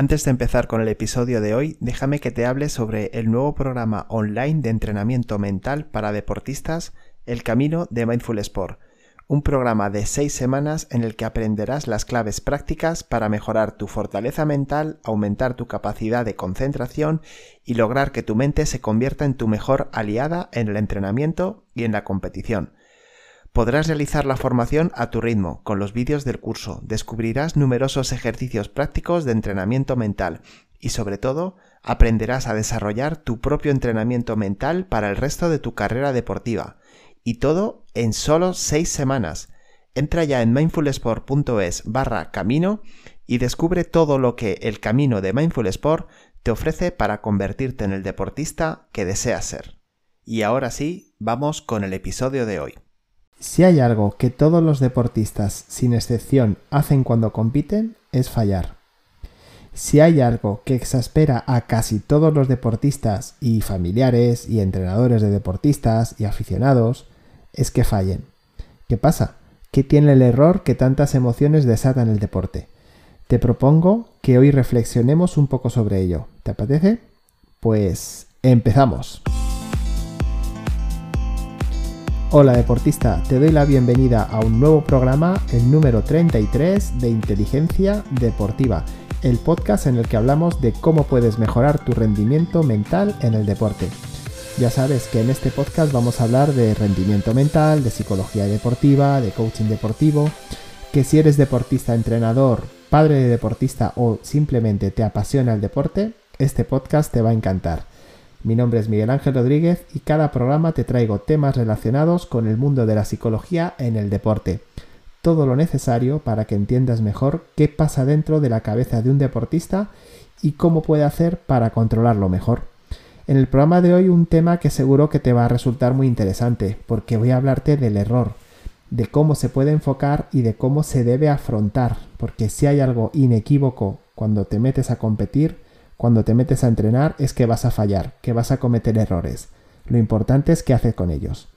Antes de empezar con el episodio de hoy, déjame que te hable sobre el nuevo programa online de entrenamiento mental para deportistas, El Camino de Mindful Sport, un programa de seis semanas en el que aprenderás las claves prácticas para mejorar tu fortaleza mental, aumentar tu capacidad de concentración y lograr que tu mente se convierta en tu mejor aliada en el entrenamiento y en la competición. Podrás realizar la formación a tu ritmo, con los vídeos del curso, descubrirás numerosos ejercicios prácticos de entrenamiento mental y sobre todo aprenderás a desarrollar tu propio entrenamiento mental para el resto de tu carrera deportiva. Y todo en solo 6 semanas. Entra ya en mindfulsport.es barra camino y descubre todo lo que el camino de Mindful Sport te ofrece para convertirte en el deportista que deseas ser. Y ahora sí, vamos con el episodio de hoy. Si hay algo que todos los deportistas, sin excepción, hacen cuando compiten, es fallar. Si hay algo que exaspera a casi todos los deportistas y familiares y entrenadores de deportistas y aficionados, es que fallen. ¿Qué pasa? ¿Qué tiene el error que tantas emociones desata en el deporte? Te propongo que hoy reflexionemos un poco sobre ello. ¿Te apetece? Pues empezamos. Hola deportista, te doy la bienvenida a un nuevo programa, el número 33 de Inteligencia Deportiva, el podcast en el que hablamos de cómo puedes mejorar tu rendimiento mental en el deporte. Ya sabes que en este podcast vamos a hablar de rendimiento mental, de psicología deportiva, de coaching deportivo, que si eres deportista, entrenador, padre de deportista o simplemente te apasiona el deporte, este podcast te va a encantar. Mi nombre es Miguel Ángel Rodríguez y cada programa te traigo temas relacionados con el mundo de la psicología en el deporte. Todo lo necesario para que entiendas mejor qué pasa dentro de la cabeza de un deportista y cómo puede hacer para controlarlo mejor. En el programa de hoy un tema que seguro que te va a resultar muy interesante porque voy a hablarte del error, de cómo se puede enfocar y de cómo se debe afrontar, porque si hay algo inequívoco cuando te metes a competir, cuando te metes a entrenar es que vas a fallar, que vas a cometer errores. Lo importante es qué haces con ellos.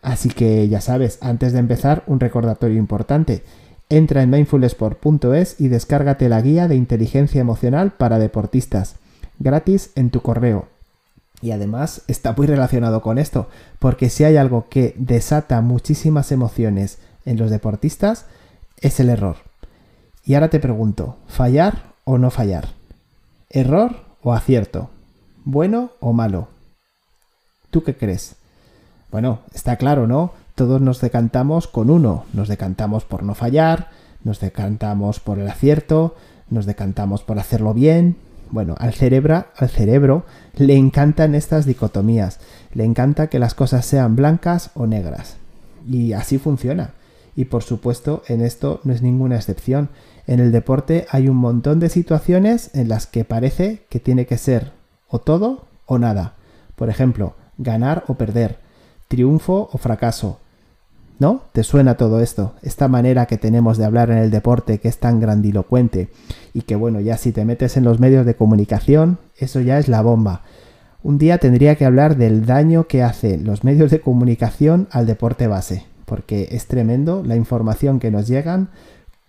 Así que ya sabes, antes de empezar, un recordatorio importante. Entra en mindfulsport.es y descárgate la guía de inteligencia emocional para deportistas, gratis en tu correo. Y además está muy relacionado con esto, porque si hay algo que desata muchísimas emociones en los deportistas, es el error. Y ahora te pregunto, ¿fallar o no fallar? ¿Error o acierto? ¿Bueno o malo? ¿Tú qué crees? Bueno, está claro, ¿no? Todos nos decantamos con uno. Nos decantamos por no fallar, nos decantamos por el acierto, nos decantamos por hacerlo bien. Bueno, al cerebro, al cerebro le encantan estas dicotomías. Le encanta que las cosas sean blancas o negras. Y así funciona. Y por supuesto, en esto no es ninguna excepción. En el deporte hay un montón de situaciones en las que parece que tiene que ser o todo o nada. Por ejemplo, ganar o perder, triunfo o fracaso. ¿No? ¿Te suena todo esto? Esta manera que tenemos de hablar en el deporte que es tan grandilocuente y que bueno, ya si te metes en los medios de comunicación, eso ya es la bomba. Un día tendría que hablar del daño que hacen los medios de comunicación al deporte base, porque es tremendo la información que nos llegan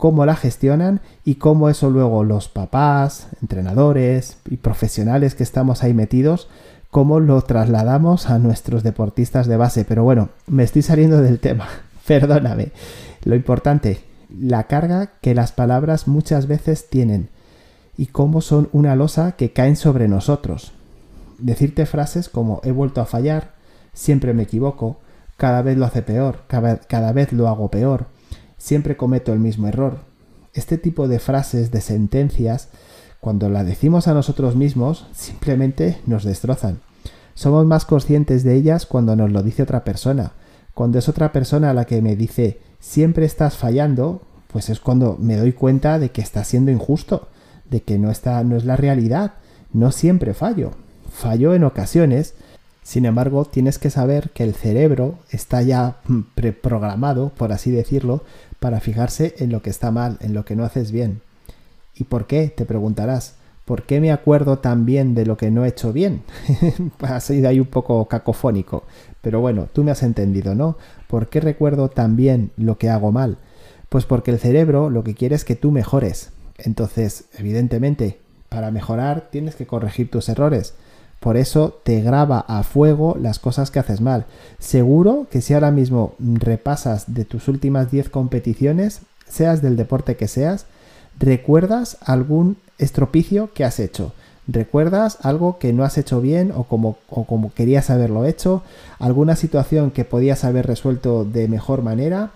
cómo la gestionan y cómo eso luego los papás, entrenadores y profesionales que estamos ahí metidos, cómo lo trasladamos a nuestros deportistas de base. Pero bueno, me estoy saliendo del tema, perdóname. Lo importante, la carga que las palabras muchas veces tienen y cómo son una losa que caen sobre nosotros. Decirte frases como he vuelto a fallar, siempre me equivoco, cada vez lo hace peor, cada, cada vez lo hago peor, siempre cometo el mismo error. Este tipo de frases, de sentencias, cuando la decimos a nosotros mismos, simplemente nos destrozan. Somos más conscientes de ellas cuando nos lo dice otra persona. Cuando es otra persona la que me dice siempre estás fallando, pues es cuando me doy cuenta de que está siendo injusto, de que no está, no es la realidad. No siempre fallo. Fallo en ocasiones, sin embargo, tienes que saber que el cerebro está ya preprogramado, por así decirlo, para fijarse en lo que está mal, en lo que no haces bien. ¿Y por qué? Te preguntarás. ¿Por qué me acuerdo tan bien de lo que no he hecho bien? ha sido ahí un poco cacofónico. Pero bueno, tú me has entendido, ¿no? ¿Por qué recuerdo tan bien lo que hago mal? Pues porque el cerebro lo que quiere es que tú mejores. Entonces, evidentemente, Para mejorar tienes que corregir tus errores. Por eso te graba a fuego las cosas que haces mal. Seguro que si ahora mismo repasas de tus últimas 10 competiciones, seas del deporte que seas, recuerdas algún estropicio que has hecho. ¿Recuerdas algo que no has hecho bien o como, o como querías haberlo hecho? ¿Alguna situación que podías haber resuelto de mejor manera?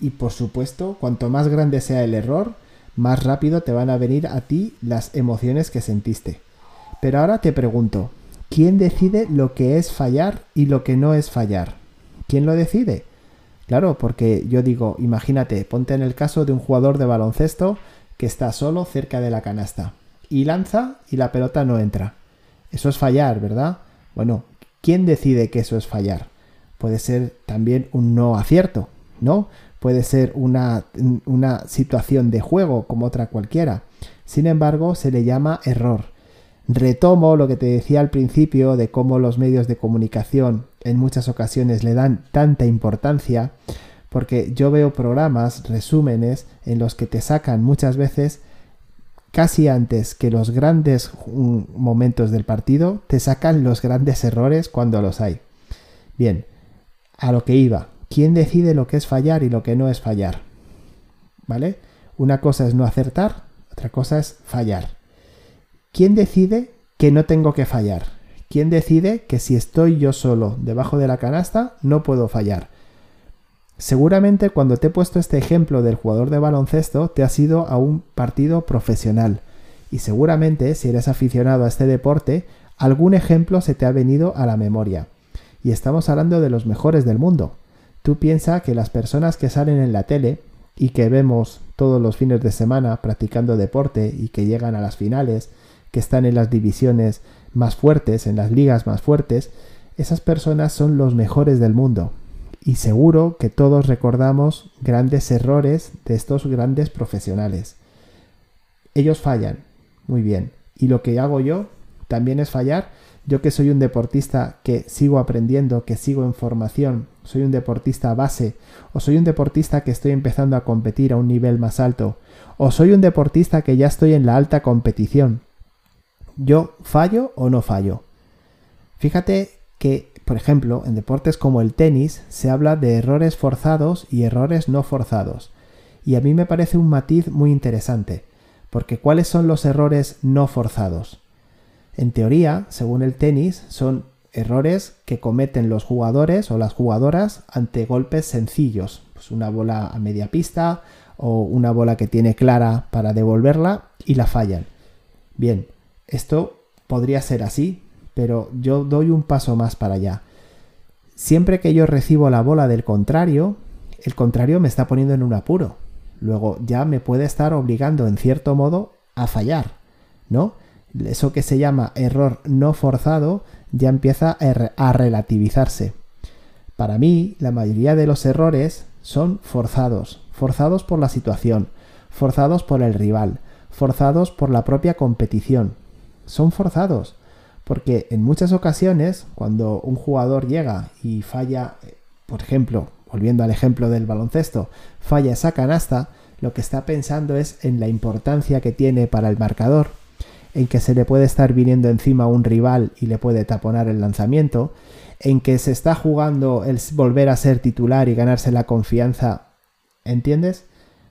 Y por supuesto, cuanto más grande sea el error, más rápido te van a venir a ti las emociones que sentiste. Pero ahora te pregunto, ¿quién decide lo que es fallar y lo que no es fallar? ¿Quién lo decide? Claro, porque yo digo, imagínate, ponte en el caso de un jugador de baloncesto que está solo cerca de la canasta y lanza y la pelota no entra. Eso es fallar, ¿verdad? Bueno, ¿quién decide que eso es fallar? Puede ser también un no acierto, ¿no? Puede ser una, una situación de juego como otra cualquiera. Sin embargo, se le llama error. Retomo lo que te decía al principio de cómo los medios de comunicación en muchas ocasiones le dan tanta importancia, porque yo veo programas, resúmenes, en los que te sacan muchas veces, casi antes que los grandes mm, momentos del partido, te sacan los grandes errores cuando los hay. Bien, a lo que iba. ¿Quién decide lo que es fallar y lo que no es fallar? ¿Vale? Una cosa es no acertar, otra cosa es fallar. ¿Quién decide que no tengo que fallar? ¿Quién decide que si estoy yo solo debajo de la canasta no puedo fallar? Seguramente cuando te he puesto este ejemplo del jugador de baloncesto te has ido a un partido profesional y seguramente si eres aficionado a este deporte algún ejemplo se te ha venido a la memoria. Y estamos hablando de los mejores del mundo. Tú piensas que las personas que salen en la tele y que vemos todos los fines de semana practicando deporte y que llegan a las finales que están en las divisiones más fuertes, en las ligas más fuertes, esas personas son los mejores del mundo. Y seguro que todos recordamos grandes errores de estos grandes profesionales. Ellos fallan, muy bien. Y lo que hago yo también es fallar. Yo que soy un deportista que sigo aprendiendo, que sigo en formación, soy un deportista base, o soy un deportista que estoy empezando a competir a un nivel más alto, o soy un deportista que ya estoy en la alta competición ¿Yo fallo o no fallo? Fíjate que, por ejemplo, en deportes como el tenis se habla de errores forzados y errores no forzados. Y a mí me parece un matiz muy interesante, porque ¿cuáles son los errores no forzados? En teoría, según el tenis, son errores que cometen los jugadores o las jugadoras ante golpes sencillos, pues una bola a media pista o una bola que tiene clara para devolverla y la fallan. Bien, esto podría ser así, pero yo doy un paso más para allá. Siempre que yo recibo la bola del contrario, el contrario me está poniendo en un apuro. Luego ya me puede estar obligando en cierto modo a fallar, ¿no? Eso que se llama error no forzado ya empieza a relativizarse. Para mí, la mayoría de los errores son forzados, forzados por la situación, forzados por el rival, forzados por la propia competición, son forzados. Porque en muchas ocasiones, cuando un jugador llega y falla, por ejemplo, volviendo al ejemplo del baloncesto, falla esa canasta, lo que está pensando es en la importancia que tiene para el marcador, en que se le puede estar viniendo encima un rival y le puede taponar el lanzamiento, en que se está jugando el volver a ser titular y ganarse la confianza, ¿entiendes?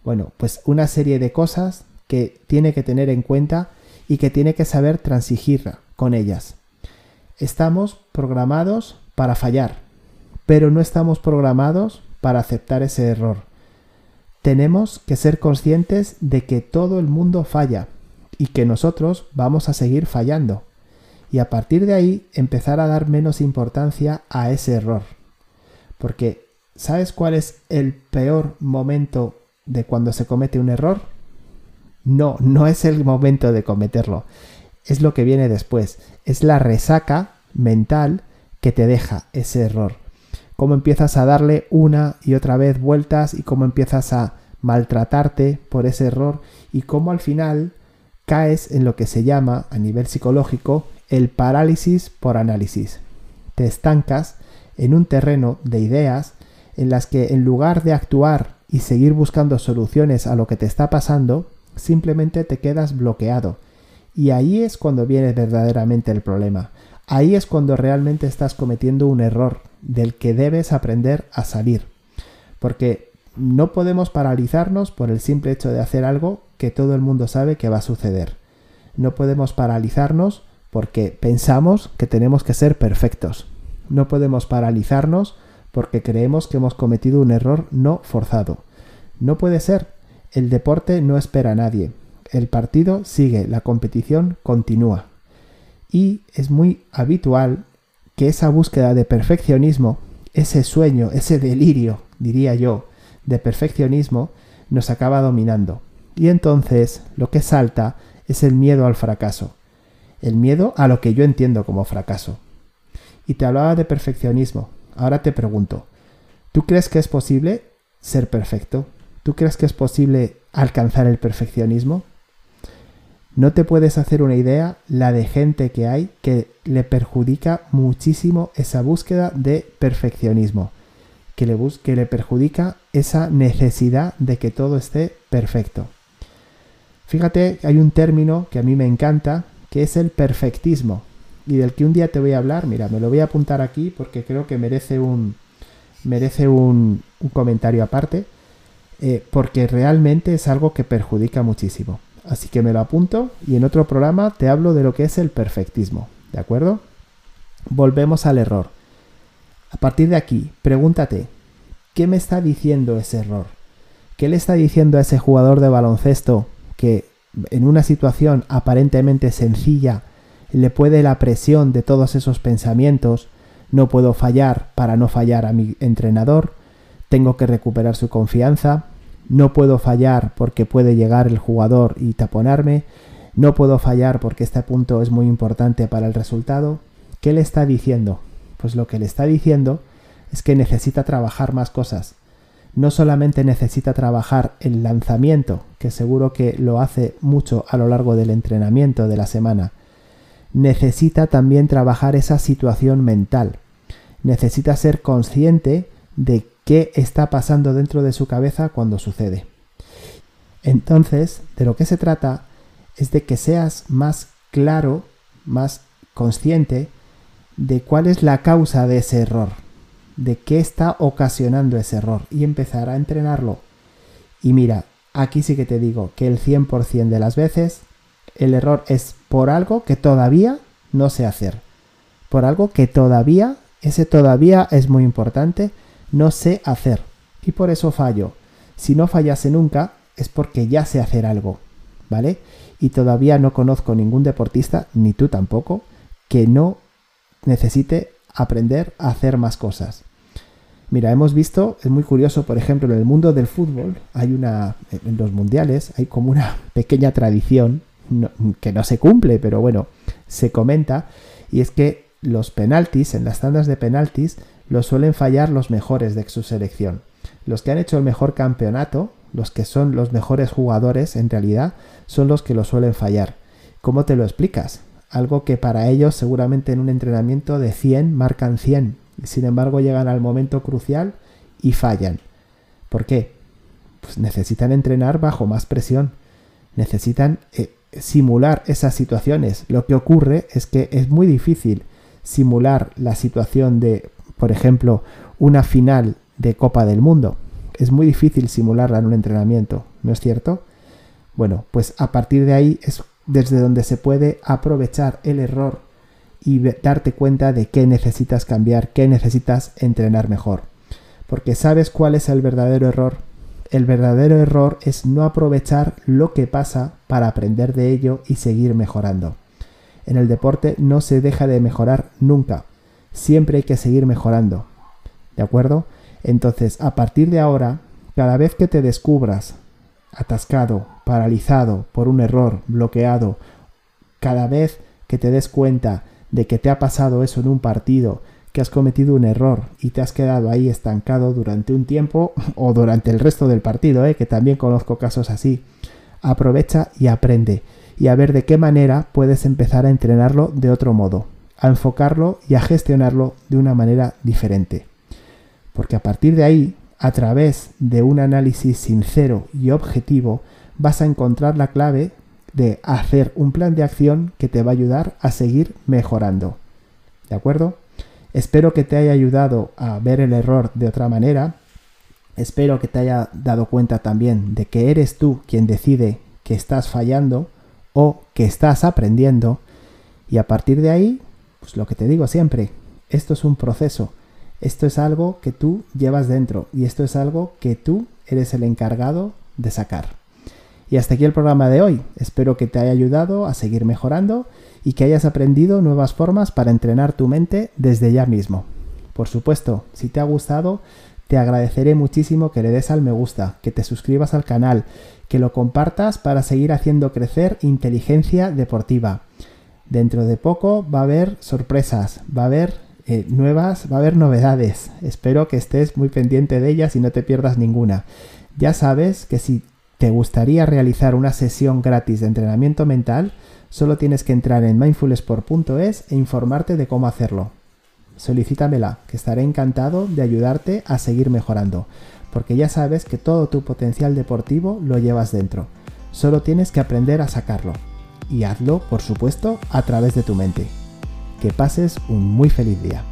Bueno, pues una serie de cosas que tiene que tener en cuenta y que tiene que saber transigir con ellas. Estamos programados para fallar, pero no estamos programados para aceptar ese error. Tenemos que ser conscientes de que todo el mundo falla y que nosotros vamos a seguir fallando. Y a partir de ahí empezar a dar menos importancia a ese error. Porque, ¿sabes cuál es el peor momento de cuando se comete un error? No, no es el momento de cometerlo. Es lo que viene después. Es la resaca mental que te deja ese error. Cómo empiezas a darle una y otra vez vueltas y cómo empiezas a maltratarte por ese error y cómo al final caes en lo que se llama a nivel psicológico el parálisis por análisis. Te estancas en un terreno de ideas en las que en lugar de actuar y seguir buscando soluciones a lo que te está pasando, simplemente te quedas bloqueado Y ahí es cuando viene verdaderamente el problema. Ahí es cuando realmente estás cometiendo un error del que debes aprender a salir. Porque no podemos paralizarnos por el simple hecho de hacer algo que todo el mundo sabe que va a suceder. No podemos paralizarnos porque pensamos que tenemos que ser perfectos. No podemos paralizarnos porque creemos que hemos cometido un error no forzado. No puede ser. El deporte no espera a nadie. El partido sigue, la competición continúa. Y es muy habitual que esa búsqueda de perfeccionismo, ese sueño, ese delirio, diría yo, de perfeccionismo, nos acaba dominando. Y entonces lo que salta es el miedo al fracaso. El miedo a lo que yo entiendo como fracaso. Y te hablaba de perfeccionismo. Ahora te pregunto, ¿tú crees que es posible ser perfecto? ¿Tú crees que es posible alcanzar el perfeccionismo? No te puedes hacer una idea la de gente que hay que le perjudica muchísimo esa búsqueda de perfeccionismo, que le, que le perjudica esa necesidad de que todo esté perfecto. Fíjate, hay un término que a mí me encanta, que es el perfectismo, y del que un día te voy a hablar. Mira, me lo voy a apuntar aquí porque creo que merece un, merece un, comentario aparte, eh, porque realmente es algo que perjudica muchísimo. Así que me lo apunto y en otro programa te hablo de lo que es el perfectismo. ¿De acuerdo? Volvemos al error. A partir de aquí, pregúntate, ¿qué me está diciendo ese error? ¿Qué le está diciendo a ese jugador de baloncesto que en una situación aparentemente sencilla le puede la presión de todos esos pensamientos, no puedo fallar para no fallar a mi entrenador, tengo que recuperar su confianza, no puedo fallar porque puede llegar el jugador y taponarme, no puedo fallar porque este punto es muy importante para el resultado. ¿Qué le está diciendo? Pues lo que le está diciendo es que necesita trabajar más cosas. No solamente necesita trabajar el lanzamiento, que seguro que lo hace mucho a lo largo del entrenamiento de la semana, necesita también trabajar esa situación mental. Necesita ser consciente de qué está pasando dentro de su cabeza cuando sucede. Entonces, de lo que se trata es de que seas más claro, más consciente de cuál es la causa de ese error, de qué está ocasionando ese error y empezar a entrenarlo. Y mira, aquí sí que te digo que el 100% de las veces el error es por algo que todavía no sé hacer. Por algo que todavía, ese todavía es muy importante, no sé hacer. Y por eso fallo. Si no fallase nunca, es porque ya sé hacer algo. ¿Vale? Y todavía no conozco ningún deportista, ni tú tampoco, que no necesite aprender a hacer más cosas. Mira, hemos visto, es muy curioso, por ejemplo, en el mundo del fútbol, hay una, en los mundiales, hay como una pequeña tradición que no se cumple, pero bueno, se comenta, y es que los penaltis, en las tandas de penaltis, los suelen fallar los mejores de su selección. Los que han hecho el mejor campeonato, los que son los mejores jugadores en realidad, son los que lo suelen fallar. ¿Cómo te lo explicas? Algo que para ellos seguramente en un entrenamiento de 100 marcan 100, y sin embargo llegan al momento crucial y fallan. ¿Por qué? Pues necesitan entrenar bajo más presión, necesitan eh, simular esas situaciones. Lo que ocurre es que es muy difícil simular la situación de, por ejemplo, una final de Copa del Mundo. Es muy difícil simularla en un entrenamiento, ¿no es cierto? Bueno, pues a partir de ahí es desde donde se puede aprovechar el error y darte cuenta de qué necesitas cambiar, qué necesitas entrenar mejor. Porque sabes cuál es el verdadero error el verdadero error es no aprovechar lo que pasa para aprender de ello y seguir mejorando. En el deporte no se deja de mejorar nunca. Siempre hay que seguir mejorando. ¿De acuerdo? Entonces, a partir de ahora, cada vez que te descubras atascado, paralizado por un error, bloqueado, cada vez que te des cuenta de que te ha pasado eso en un partido, que has cometido un error y te has quedado ahí estancado durante un tiempo o durante el resto del partido, ¿eh? que también conozco casos así. Aprovecha y aprende y a ver de qué manera puedes empezar a entrenarlo de otro modo, a enfocarlo y a gestionarlo de una manera diferente. Porque a partir de ahí, a través de un análisis sincero y objetivo, vas a encontrar la clave de hacer un plan de acción que te va a ayudar a seguir mejorando. ¿De acuerdo? Espero que te haya ayudado a ver el error de otra manera. Espero que te haya dado cuenta también de que eres tú quien decide que estás fallando o que estás aprendiendo. Y a partir de ahí, pues lo que te digo siempre, esto es un proceso. Esto es algo que tú llevas dentro y esto es algo que tú eres el encargado de sacar. Y hasta aquí el programa de hoy. Espero que te haya ayudado a seguir mejorando y que hayas aprendido nuevas formas para entrenar tu mente desde ya mismo. Por supuesto, si te ha gustado, te agradeceré muchísimo que le des al me gusta, que te suscribas al canal, que lo compartas para seguir haciendo crecer inteligencia deportiva. Dentro de poco va a haber sorpresas, va a haber eh, nuevas, va a haber novedades. Espero que estés muy pendiente de ellas y no te pierdas ninguna. Ya sabes que si te gustaría realizar una sesión gratis de entrenamiento mental, solo tienes que entrar en mindfulsport.es e informarte de cómo hacerlo. Solicítamela, que estaré encantado de ayudarte a seguir mejorando, porque ya sabes que todo tu potencial deportivo lo llevas dentro. Solo tienes que aprender a sacarlo. Y hazlo, por supuesto, a través de tu mente. Que pases un muy feliz día.